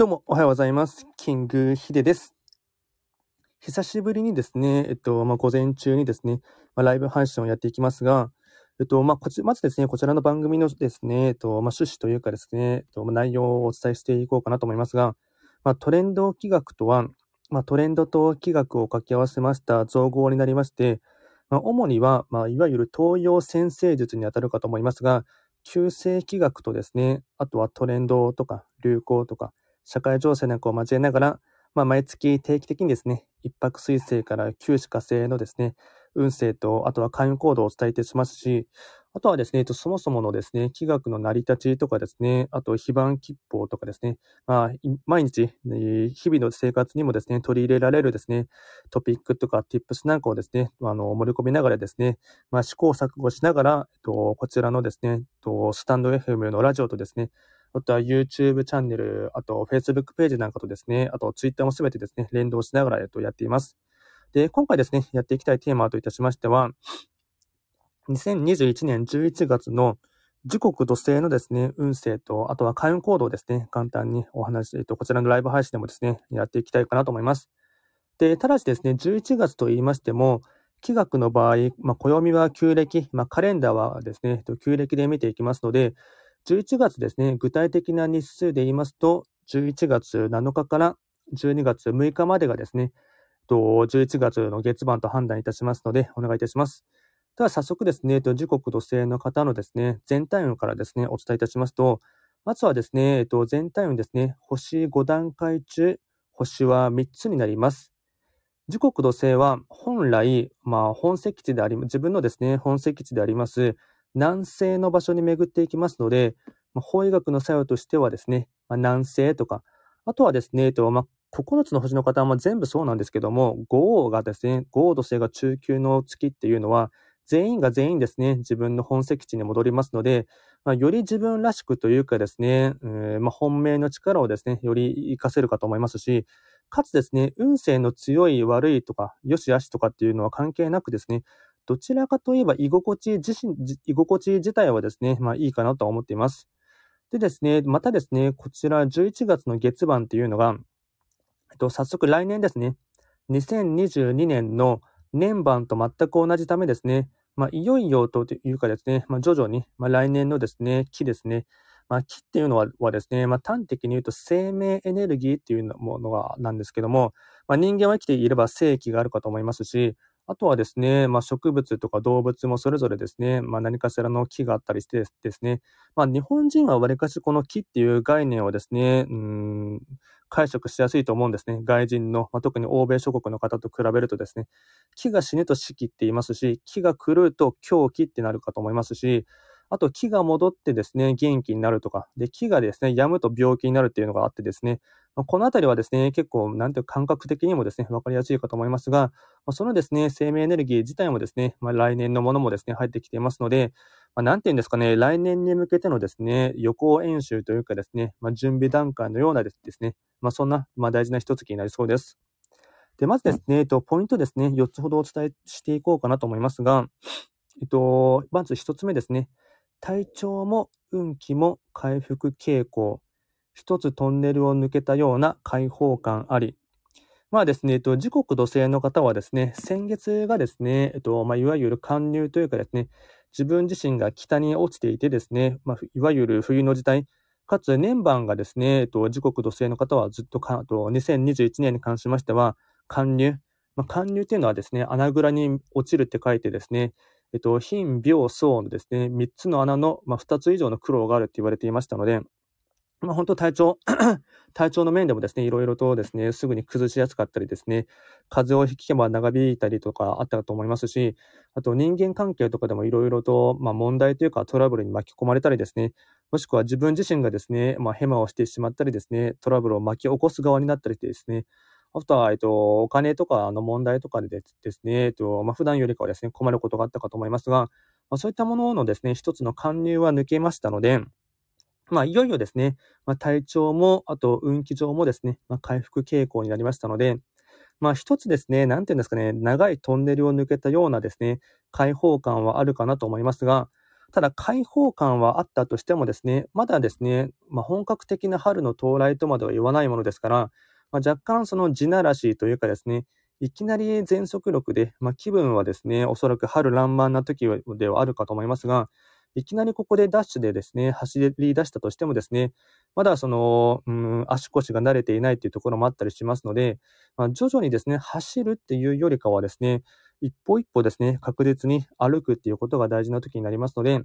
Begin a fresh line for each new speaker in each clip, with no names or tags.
どうも、おはようございます。キングヒデです。久しぶりにですね、えっと、まあ、午前中にですね、まあ、ライブ配信をやっていきますが、えっと、まあ、こち、まずですね、こちらの番組のですね、えっと、まあ、趣旨というかですね、えっと、まあ内容をお伝えしていこうかなと思いますが、まあ、トレンド企画とは、まあ、トレンドと企画を掛け合わせました造語になりまして、まあ、主には、まあ、いわゆる東洋先生術にあたるかと思いますが、旧世気学とですね、あとはトレンドとか流行とか、社会情勢なんかを交えながら、まあ、毎月定期的にですね、一泊水星から九死火星のですね、運勢と、あとは開運行動をお伝えいたしますし、あとはですね、そもそものですね、気学の成り立ちとかですね、あと非番吉報とかですね、まあ、毎日、日々の生活にもですね、取り入れられるですね、トピックとか tips なんかをですね、あの、盛り込みながらですね、まあ、試行錯誤しながら、えっと、こちらのですね、えっと、スタンド FM のラジオとですね、あとは YouTube チャンネル、あと Facebook ページなんかとですね、あと Twitter もすべてですね、連動しながら、やっています。で、今回ですね、やっていきたいテーマといたしましては、2021年11月の時刻土星のですね、運勢と、あとは開運行動ですね、簡単にお話し、えっと、こちらのライブ配信でもですね、やっていきたいかなと思います。で、ただしですね、11月と言いましても、気学の場合、まあ、暦は旧暦、まあ、カレンダーはですね、旧暦で見ていきますので、11月ですね、具体的な日数で言いますと、11月7日から12月6日までがですね、11月の月番と判断いたしますので、お願いいたします。では早速ですね、時刻土星の方のですね、全体運からですね、お伝えいたしますと、まずはですね、全体運ですね、星5段階中、星は3つになります。時刻土星は本来、まあ本石地であり、自分のですね、本石地であります、南西の場所に巡っていきますので、まあ、法医学の作用としてはですね、まあ、南西とか、あとはですね、えっと、まあ、9つの星の方は全部そうなんですけども、五王がですね、五王土星が中級の月っていうのは、全員が全員ですね、自分の本石地に戻りますので、まあ、より自分らしくというかですね、えーまあ、本命の力をですね、より活かせるかと思いますし、かつですね、運勢の強い悪いとか、良し悪しとかっていうのは関係なくですね、どちらかといえば居心地自身、居心地自体はですね、まあいいかなとは思っています。でですね、またですね、こちら11月の月番っていうのが、えっと、早速来年ですね、2022年の年番と全く同じためですね、まあ、いよいよというかですね、まあ、徐々に、まあ、来年のですね、木ですね、まあ、木っていうのははですね、まあ、端的に言うと生命エネルギーっていうものがなんですけども、まあ、人間は生きていれば生気があるかと思いますし、あとはですね、まあ、植物とか動物もそれぞれですね、まあ、何かしらの木があったりしてですね、まあ、日本人はわりかしこの木っていう概念をですね、うん、解釈しやすいと思うんですね。外人の、まあ、特に欧米諸国の方と比べるとですね、木が死ぬと死期って言いますし、木が狂うと狂気ってなるかと思いますし、あと木が戻ってですね、元気になるとか、で、木がですね、病むと病気になるっていうのがあってですね、このあたりはですね、結構、なんていうか感覚的にもですね、わかりやすいかと思いますが、そのですね、生命エネルギー自体もですね、まあ、来年のものもですね、入ってきていますので、まあ、なんていうんですかね、来年に向けてのですね、予行演習というかですね、まあ、準備段階のようなですね、まあ、そんな、まあ、大事な一月になりそうです。で、まずですね、えっと、ポイントですね、4つほどお伝えしていこうかなと思いますが、えっと、まず1つ目ですね、体調も運気も回復傾向。一つトンネルを抜けたような開放感あり。まあですね、えっと、時刻土星の方はですね、先月がですね、えっと、まあ、いわゆる寒入というかですね、自分自身が北に落ちていてですね、まあ、いわゆる冬の時代、かつ年番がですね、えっと、時刻土星の方はずっとか、と2021年に関しましては、寒入。まあ、寒入っていうのはですね、穴蔵に落ちるって書いてですね、えっと、貧、病、層のですね、3つの穴の、まあ、2つ以上の苦労があるって言われていましたので、まあ、本当体調、体調の面でもですね、いろいろとですね、すぐに崩しやすかったりですね、風邪をひけば長引いたりとかあったと思いますし、あと人間関係とかでもいろいろと、まあ、問題というかトラブルに巻き込まれたりですね、もしくは自分自身がですね、まあ、ヘマをしてしまったりですね、トラブルを巻き起こす側になったりしてですね、あとは、えっと、お金とかの問題とかでですね、えっと、まあ、普段よりかはですね、困ることがあったかと思いますが、まあ、そういったもののですね、一つの貫入は抜けましたので、まあ、いよいよですね、まあ、体調も、あと運気上もですね、まあ、回復傾向になりましたので、まあ、一つですね、なんていうんですかね、長いトンネルを抜けたようなですね、開放感はあるかなと思いますが、ただ開放感はあったとしてもですね、まだですね、まあ、本格的な春の到来とまでは言わないものですから、まあ、若干その地ならしいというかですね、いきなり全速力で、まあ、気分はですね、おそらく春爛漫な時ではあるかと思いますが、いきなりここでダッシュでですね、走り出したとしてもですね、まだその、うん、足腰が慣れていないというところもあったりしますので、まあ、徐々にですね、走るっていうよりかはですね、一歩一歩ですね、確実に歩くっていうことが大事な時になりますので、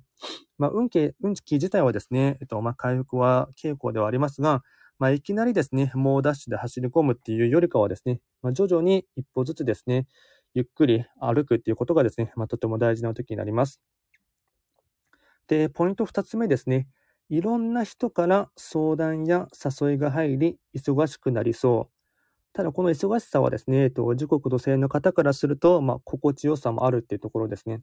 まあ、運気、運気自体はですね、えっと、まあ、回復は傾向ではありますが、まあ、いきなりですね、猛ダッシュで走り込むっていうよりかはですね、まあ、徐々に一歩ずつですね、ゆっくり歩くっていうことがですね、まあ、とても大事な時になります。で、ポイント二つ目ですね。いろんな人から相談や誘いが入り、忙しくなりそう。ただ、この忙しさはですね、えっと、時刻土星の方からすると、まあ、心地よさもあるっていうところですね。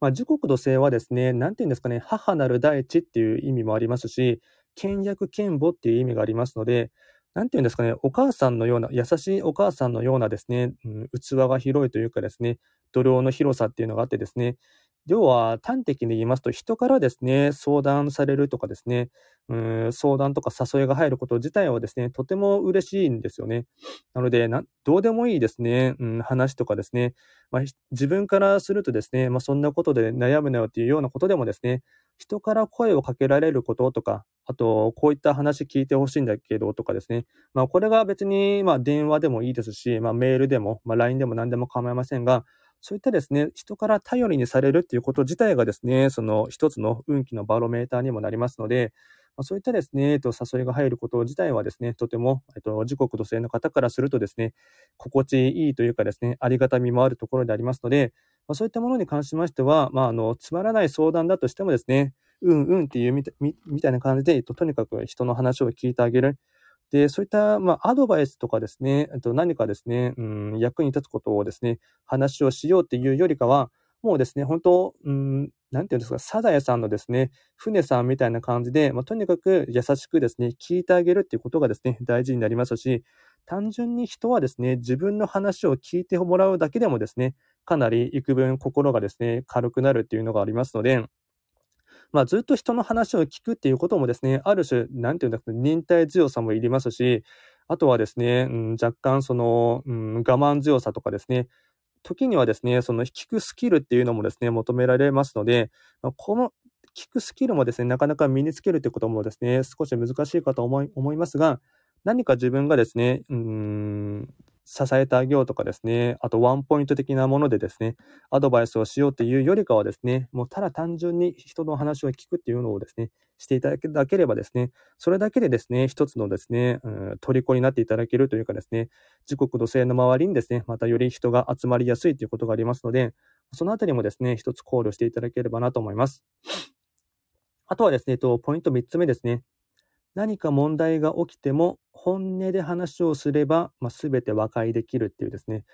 まあ、時刻土星はですね、なんて言うんですかね、母なる大地っていう意味もありますし、倹約剣母っていう意味がありますので、なんて言うんですかね、お母さんのような、優しいお母さんのようなですね、うん、器が広いというかですね、土量の広さっていうのがあってですね、要は端的に言いますと、人からですね、相談されるとかですね、うん相談とか誘いが入ること自体はですね、とても嬉しいんですよね。なので、どうでもいいですね、うん、話とかですね、まあ、自分からするとですね、まあ、そんなことで悩むなよっていうようなことでもですね、人から声をかけられることとか、あと、こういった話聞いてほしいんだけどとかですね。まあ、これが別に、まあ、電話でもいいですし、まあ、メールでも、まあ、LINE でも何でも構いませんが、そういったですね、人から頼りにされるっていうこと自体がですね、その一つの運気のバロメーターにもなりますので、ま、そういったですね、えっと、誘いが入ること自体はですね、とても、えっと、時刻土星の方からするとですね、心地いいというかですね、ありがたみもあるところでありますので、まあ、そういったものに関しましては、まあ、あの、つまらない相談だとしてもですね、うんうんっていうみたみたいな感じで、えっと、とにかく人の話を聞いてあげる。で、そういった、まあ、アドバイスとかですね、と何かですね、うん、役に立つことをですね、話をしようっていうよりかは、もうですね、本当、うん、なんていうんですか、サザエさんのですね、船さんみたいな感じで、まあ、とにかく優しくですね、聞いてあげるっていうことがですね、大事になりますし、単純に人はですね、自分の話を聞いてもらうだけでもですね、かなり幾分心がですね、軽くなるっていうのがありますので、まあ、ずっと人の話を聞くっていうこともですね、ある種、なんていうんだか、忍耐強さもいりますし、あとはですね、うん、若干その、うん、我慢強さとかですね、時にはですね、その聞くスキルっていうのもですね、求められますので、この聞くスキルもですね、なかなか身につけるってこともですね、少し難しいかと思い思いますが、何か自分がですね、うん、支えてあげようとかですね、あとワンポイント的なものでですね、アドバイスをしようっていうよりかはですね、もうただ単純に人の話を聞くっていうのをですね、していただければですね、それだけでですね、一つのですね、うん、虜になっていただけるというかですね、時刻土星の周りにですね、またより人が集まりやすいということがありますので、そのあたりもですね、一つ考慮していただければなと思います。あとはですね、とポイント3つ目ですね。何か問題が起きても本音で話をすれば、まあ、全て和解できるっていうですね。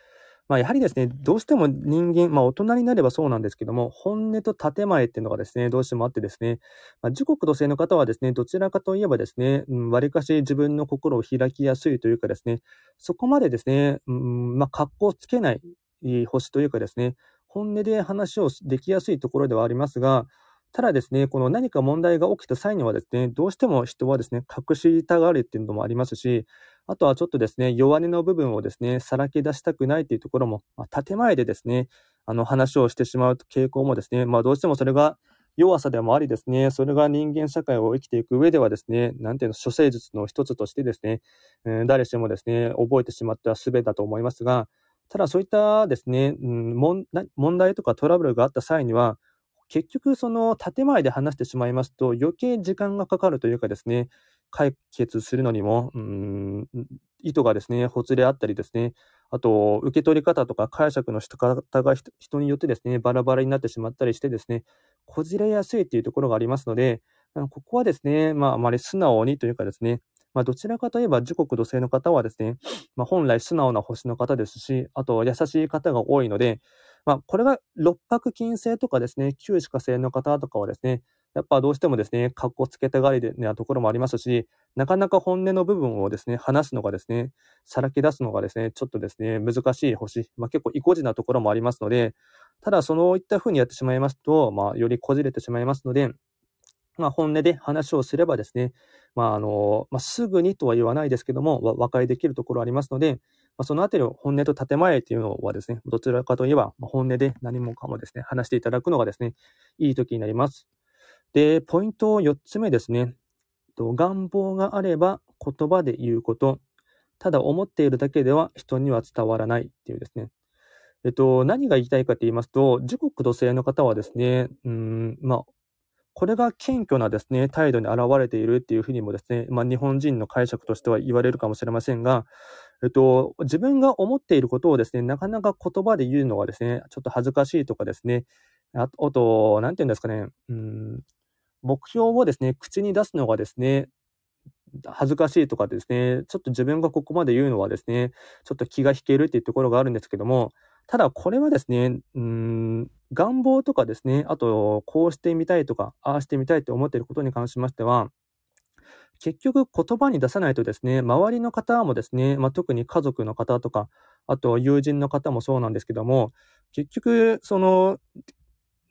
まあ、やはりですね、どうしても人間、まあ、大人になればそうなんですけども、本音と建前っていうのがですね、どうしてもあってですね、まあ、時刻土星の方はですね、どちらかといえばですね、うん、割かし自分の心を開きやすいというかですね、そこまでですね、うん、まあ、格好つけない星というかですね、本音で話をできやすいところではありますが、ただですね、この何か問題が起きた際にはですね、どうしても人はですね、隠したがるっていうのもありますし、あとはちょっとですね、弱音の部分をですね、さらけ出したくないっていうところも、まあ、建前でですね、あの話をしてしまう傾向もですね、まあどうしてもそれが弱さでもありですね、それが人間社会を生きていく上ではですね、なんていうの、処世術の一つとしてですね、えー、誰しもですね、覚えてしまった術だと思いますが、ただそういったですね、うん、問題とかトラブルがあった際には、結局その建前で話してしまいますと余計時間がかかるというかですね、解決するのにも、うん、意図がですね、ほつれあったりですね、あと、受け取り方とか解釈の仕方が人によってですね、バラバラになってしまったりしてですね、こじれやすいっていうところがありますので、ここはですね、まあ、あまり素直にというかですね、まあ、どちらかといえば、時刻土星の方はですね、まあ、本来素直な星の方ですし、あと、優しい方が多いので、まあ、これが六白金星とかですね、旧歯科星の方とかはですね、やっぱどうしてもですね、格好つけたがりなところもありますし、なかなか本音の部分をですね、話すのがですね、さらけ出すのがですね、ちょっとですね、難しい星、まあ、結構意固地なところもありますので、ただ、そういった風にやってしまいますと、まあ、よりこじれてしまいますので、まあ、本音で話をすればですね、まあ、あの、まあ、すぐにとは言わないですけども、和解できるところありますので、まあ、そのあたりを本音と建前というのはですね、どちらかといえば、本音で何もかもですね、話していただくのがですね、いい時になります。で、ポイント4つ目ですね。願望があれば言葉で言うこと、ただ思っているだけでは人には伝わらないっていうですね。えっと、何が言いたいかと言いますと、自国土星の方はですね、うん、まあ、これが謙虚なですね、態度に現れているっていうふうにもですね、まあ、日本人の解釈としては言われるかもしれませんが、えっと、自分が思っていることをですね、なかなか言葉で言うのがですね、ちょっと恥ずかしいとかですね、ああと、なんて言うんですかね、うん、目標をですね、口に出すのがですね、恥ずかしいとかですね、ちょっと自分がここまで言うのはですね、ちょっと気が引けるっていうところがあるんですけども、ただこれはですね、うん、願望とかですね、あと、こうしてみたいとか、ああしてみたいと思っていることに関しましては、結局言葉に出さないとですね、周りの方もですね、まあ、特に家族の方とか、あと友人の方もそうなんですけども、結局、その、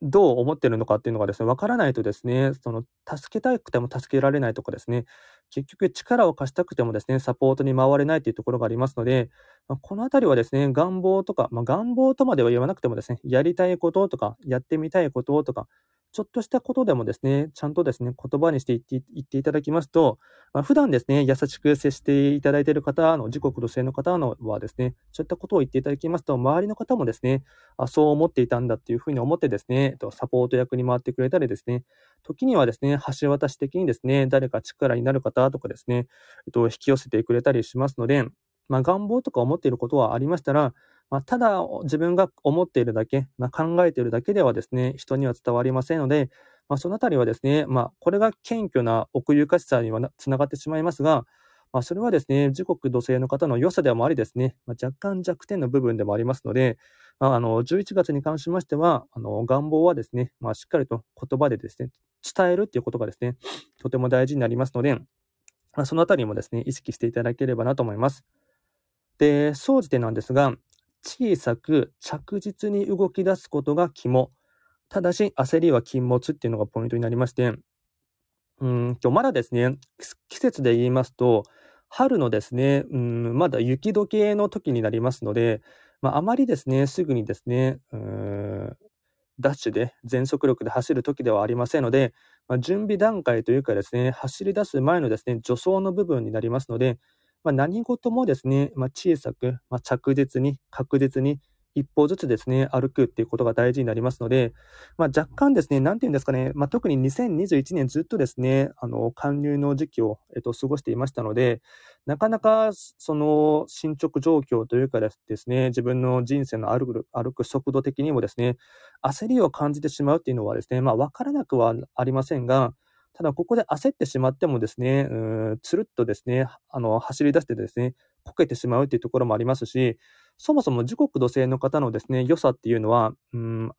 どう思ってるのかっていうのがですね、わからないとですね、その、助けたくても助けられないとかですね、結局力を貸したくてもですね、サポートに回れないというところがありますので、まあ、このあたりはですね、願望とか、まあ、願望とまでは言わなくてもですね、やりたいこととか、やってみたいこととか、ちょっとしたことでもですね、ちゃんとですね、言葉にして言って言っていただきますと、まあ、普段ですね、優しく接していただいている方の、自国土星の方のはですね、そういったことを言っていただきますと、周りの方もですね、あそう思っていたんだっていうふうに思ってですね、サポート役に回ってくれたりですね、時にはですね、橋渡し的にですね、誰か力になる方とかですね、えっと、引き寄せてくれたりしますので、まあ、願望とか思っていることはありましたら、まあ、ただ自分が思っているだけ、まあ、考えているだけではですね、人には伝わりませんので、まあ、そのあたりはですね、まあ、これが謙虚な奥ゆかしさにはつながってしまいますが、まあ、それはですね、自国土星の方の良さでもありですね、まあ、若干弱点の部分でもありますので、まあ、あの、11月に関しましては、あの、願望はですね、まあ、しっかりと言葉でですね、伝えるっていうことがですね、とても大事になりますので、まあ、そのあたりもですね、意識していただければなと思います。で、総じてなんですが、小さく着実に動き出すことが肝。ただし、焦りは禁物っていうのがポイントになりまして、うんと、まだですね、季節で言いますと、春のですね、うん、まだ雪解けの時になりますので、まあ、あまりですね、すぐにですね、うん、ダッシュで全速力で走る時ではありませんので、まあ、準備段階というかですね、走り出す前のですね、助走の部分になりますので、まあ、何事もですね、まあ、小さく、まあ、着実に、確実に、一歩ずつですね、歩くっていうことが大事になりますので、まあ、若干ですね、なんていうんですかね、まあ、特に2021年ずっとですね、あの、勧入の時期を、えっと、過ごしていましたので、なかなか、その、進捗状況というかですね、自分の人生の歩く、歩く速度的にもですね、焦りを感じてしまうっていうのはですね、まあ、わからなくはありませんが、ただ、ここで焦ってしまってもですね、うん、つるっとですね、あの、走り出してですね、こけてしまうっていうところもありますし、そもそも時刻土星の方のですね、良さっていうのは、うん、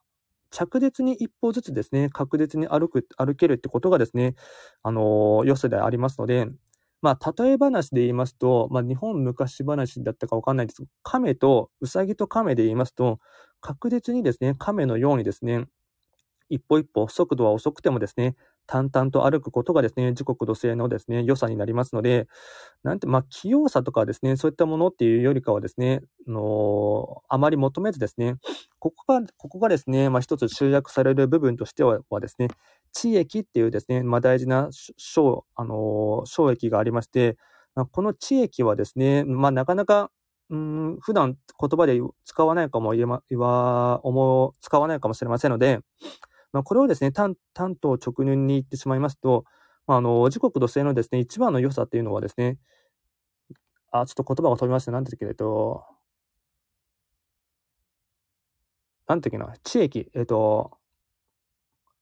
着実に一歩ずつですね、確実に歩く、歩けるってことがですね、あの、良さでありますので、まあ、例え話で言いますと、まあ、日本昔話だったかわかんないですが、亀と、うさぎと亀で言いますと、確実にですね、亀のようにですね、一歩一歩、速度は遅くてもですね、淡々と歩くことがですね、時刻土星のですね、良さになりますので、なんて、まあ、器用さとかですね、そういったものっていうよりかはですね、のあまり求めずですね、ここが、ここがですね、まあ、一つ集約される部分としてはですね、地域っていうですね、まあ、大事な小、あの、小益がありまして、まあ、この地域はですね、まあ、なかなかうん、普段言葉で使わないかも言えま、言わ、思う、使わないかもしれませんので、まあ、これをですね、単、単と直入に言ってしまいますと、まあ、あの、時刻土星のですね、一番の良さっていうのはですね、あ、ちょっと言葉が飛びました。なんて言うけど、なんていうかな、地域、えっと、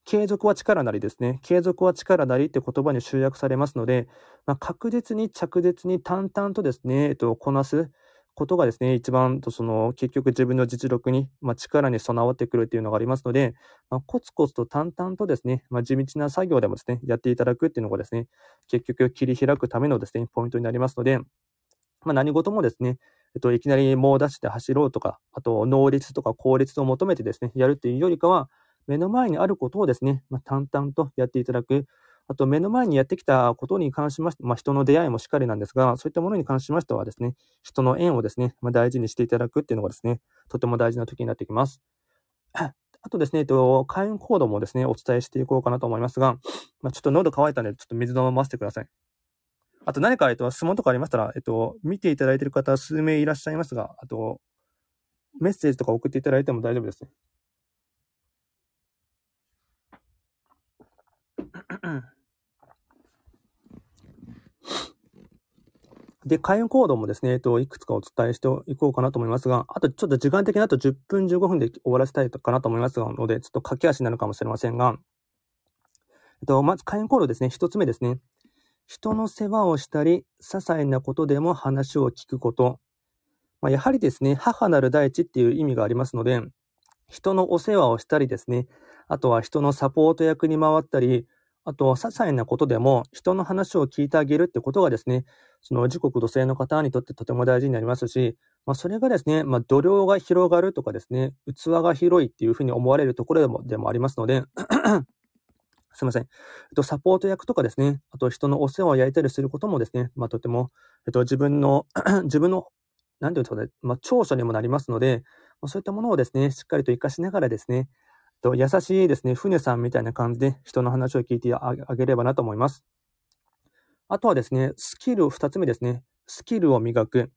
継続は力なりですね。継続は力なりって言葉に集約されますので、まあ、確実に着実に淡々とですね、えっと、こなす。ことがですね、一番とその結局自分の実力に、まあ、力に備わってくるっていうのがありますので、まあ、コツコツと淡々とですね、まあ、地道な作業でもですね、やっていただくっていうのがですね、結局切り開くためのですね、ポイントになりますので、まあ、何事もですね、えっと、いきなり猛ダッシュで走ろうとか、あと、能率とか効率を求めてですね、やるっていうよりかは、目の前にあることをですね、まあ、淡々とやっていただく。あと、目の前にやってきたことに関しまして、まあ、人の出会いもしっかりなんですが、そういったものに関しましてはですね、人の縁をですね、まあ、大事にしていただくっていうのがですね、とても大事な時になってきます。あとですね、えっと、開運コードもですね、お伝えしていこうかなと思いますが、まあ、ちょっと喉乾いたので、ちょっと水飲ませてください。あと何か、えっと、質問とかありましたら、えっと、見ていただいている方数名いらっしゃいますが、あと、メッセージとか送っていただいても大丈夫です。で、開運行動もですね、えっと、いくつかお伝えしていこうかなと思いますが、あとちょっと時間的にあと10分15分で終わらせたいかなと思いますので、ちょっと駆け足になるかもしれませんが、えっと、まず開運行動ですね。一つ目ですね。人の世話をしたり、些細なことでも話を聞くこと。まあ、やはりですね、母なる大地っていう意味がありますので、人のお世話をしたりですね、あとは人のサポート役に回ったり、あと、些細なことでも人の話を聞いてあげるってことがですね、その時刻土星の方にとってとても大事になりますし、まあ、それがですね、まあ、度量が広がるとかですね、器が広いっていうふうに思われるところでもでもありますので すいません。えっと、サポート役とかですね、あと人のお世話を焼いたりすることもですね、まあ、とても、えっと、自分の 自分の、なんていうんですかね、まあ、長所にもなりますので、そういったものをですね、しっかりと活かしながらですね、と優しいですね、船さんみたいな感じで人の話を聞いてあげればなと思います。あとはですね、スキル二つ目ですね。スキルを磨く。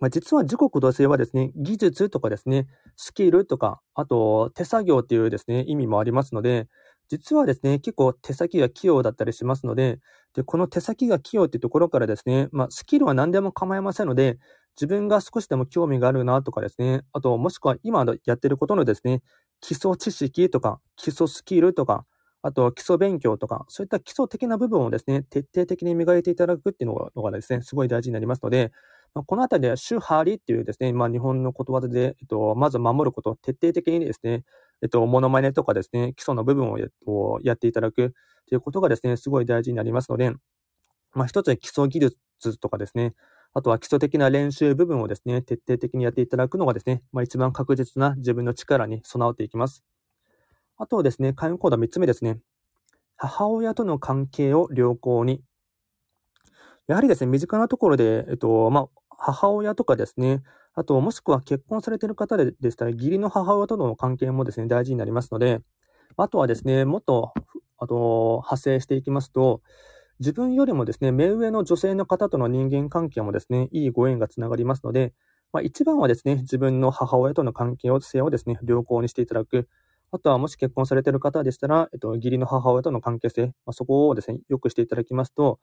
まあ、実は時刻同性はですね、技術とかですね、スキルとか、あと手作業っていうですね、意味もありますので、実はですね、結構手先が器用だったりしますので、で、この手先が器用っていうところからですね、まあ、スキルは何でも構いませんので、自分が少しでも興味があるなとかですね、あと、もしくは今やってることのですね、基礎知識とか、基礎スキルとか、あとは基礎勉強とか、そういった基礎的な部分をですね、徹底的に磨いていただくっていうのがですね、すごい大事になりますので、ま、このあたりでは、主張りっていうですね、まあ日本のことわざで、えっと、まず守ること、徹底的にですね、えっと、モノマネとかですね、基礎の部分をややっていただくということがですね、すごい大事になりますので、まあ一つ基礎技術とかですね、あとは基礎的な練習部分をですね、徹底的にやっていただくのがですね、まあ一番確実な自分の力に備わっていきます。あとですね、会員コード3つ目ですね。母親との関係を良好に。やはりですね、身近なところで、えっと、まあ、母親とかですね、あと、もしくは結婚されている方でしたら、義理の母親との関係もですね、大事になりますので、あとはですね、もっと、あと、派生していきますと、自分よりもですね、目上の女性の方との人間関係もですね、いいご縁がつながりますので、まあ、一番はですね、自分の母親との関係性をですね、良好にしていただく。あとは、もし結婚されている方でしたら、えっと、義理の母親との関係性、まあ、そこをですね、良くしていただきますと、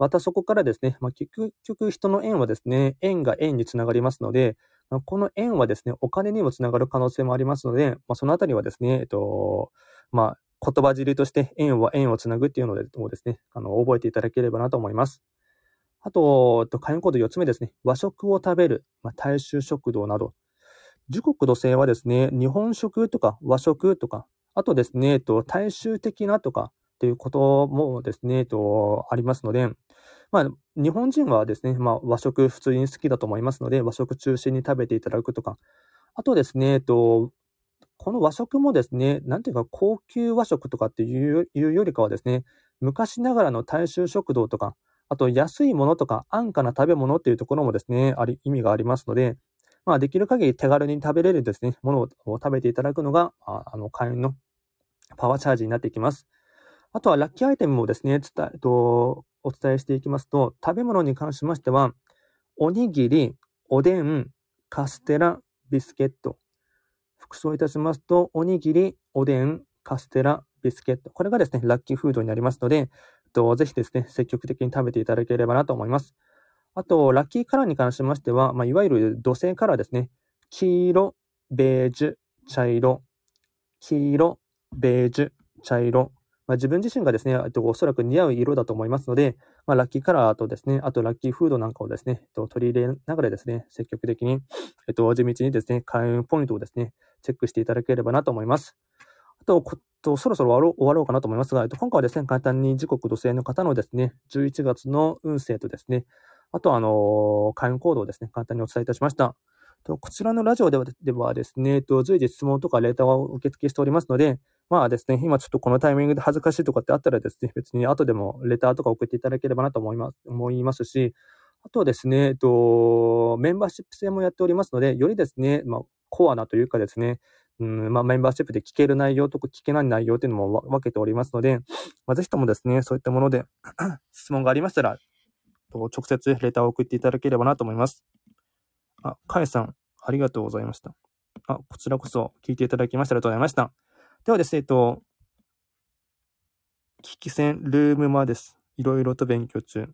またそこからですね、まあ、結局人の縁はですね、縁が縁につながりますので、ま、この縁はですね、お金にもつながる可能性もありますので、まあ、そのあたりはですね、えっと、まあ、言葉尻として縁は縁をつなぐっていうのでもですね、あの、覚えていただければなと思います。あと、会員コード4つ目ですね。和食を食べる、まあ、大衆食堂など。時刻土星はですね、日本食とか和食とか、あとですね、と、大衆的なとかっていうこともですね、と、ありますので、まあ、日本人はですね、まあ、和食普通に好きだと思いますので、和食中心に食べていただくとか、あとですね、と、この和食もですね、なんていうか高級和食とかっていうよりかはですね、昔ながらの大衆食堂とか、あと安いものとか安価な食べ物っていうところもですね、あり、意味がありますので、まあできる限り手軽に食べれるですね、ものを食べていただくのが、ああの、会員のパワーチャージになっていきます。あとはラッキーアイテムもですね、伝え、と、お伝えしていきますと、食べ物に関しましては、おにぎり、おでん、カステラ、ビスケット、服装いたしますと、おにぎり、おでん、カステラ、ビスケット。これがですね、ラッキーフードになりますので、とぜひですね、積極的に食べていただければなと思います。あと、ラッキーカラーに関しましては、まあ、いわゆる土星カラーですね。黄色、ベージュ、茶色、黄色、ベージュ、茶色、まあ、自分自身がですね、おそらく似合う色だと思いますので、まあ、ラッキーカラーとですね、あとラッキーフードなんかをですね、えっと、取り入れながらですね、積極的に、えっと、地道にですね、開運ポイントをですね、チェックしていただければなと思います。あと、とそろそろ終わろうかなと思いますが、えっと、今回はですね、簡単に時刻土星の方のですね、11月の運勢とですね、あと、あの、会員行動をですね、簡単にお伝えいたしました。とこちらのラジオではではですね、えっと随時質問とかレーターを受付しておりますので、まあですね、今ちょっとこのタイミングで恥ずかしいとかってあったらですね、別に後でもレターとか送っていただければなと思います、思いますし、あとはですね、えっと、メンバーシップ制もやっておりますので、よりですね、まあ、コアなというかですね、うんまあ、メンバーシップで聞ける内容とか聞けない内容っていうのも分けておりますので、まあ、ぜひともですね、そういったもので 質問がありましたら、直接レターを送っていただければなと思います。あ、かえさん、ありがとうございました。あ、こちらこそ聞いていただきましてありがとうございました。ではですね、えっと、危機戦ルームマです。いろいろと勉強中。あり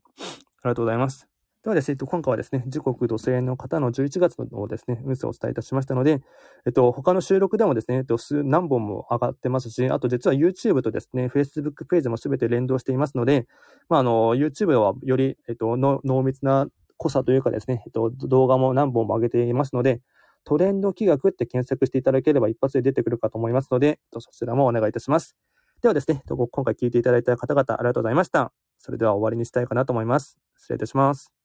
がとうございます。ではですね、えっと、今回はですね、時刻土星の方の11月のですね、運勢をお伝えいたしましたので、えっと、他の収録でもですね、えっと、数、何本も上がってますし、あと実は YouTube とですね、Facebook ページもすべて連動していますので、まあ、あの、YouTube はより、えっと、濃密な濃さというかですね、えっと、動画も何本も上げていますので、トレンド企画って検索していただければ一発で出てくるかと思いますので、そちらもお願いいたします。ではですね、今回聞いていただいた方々ありがとうございました。それでは終わりにしたいかなと思います。失礼いたします。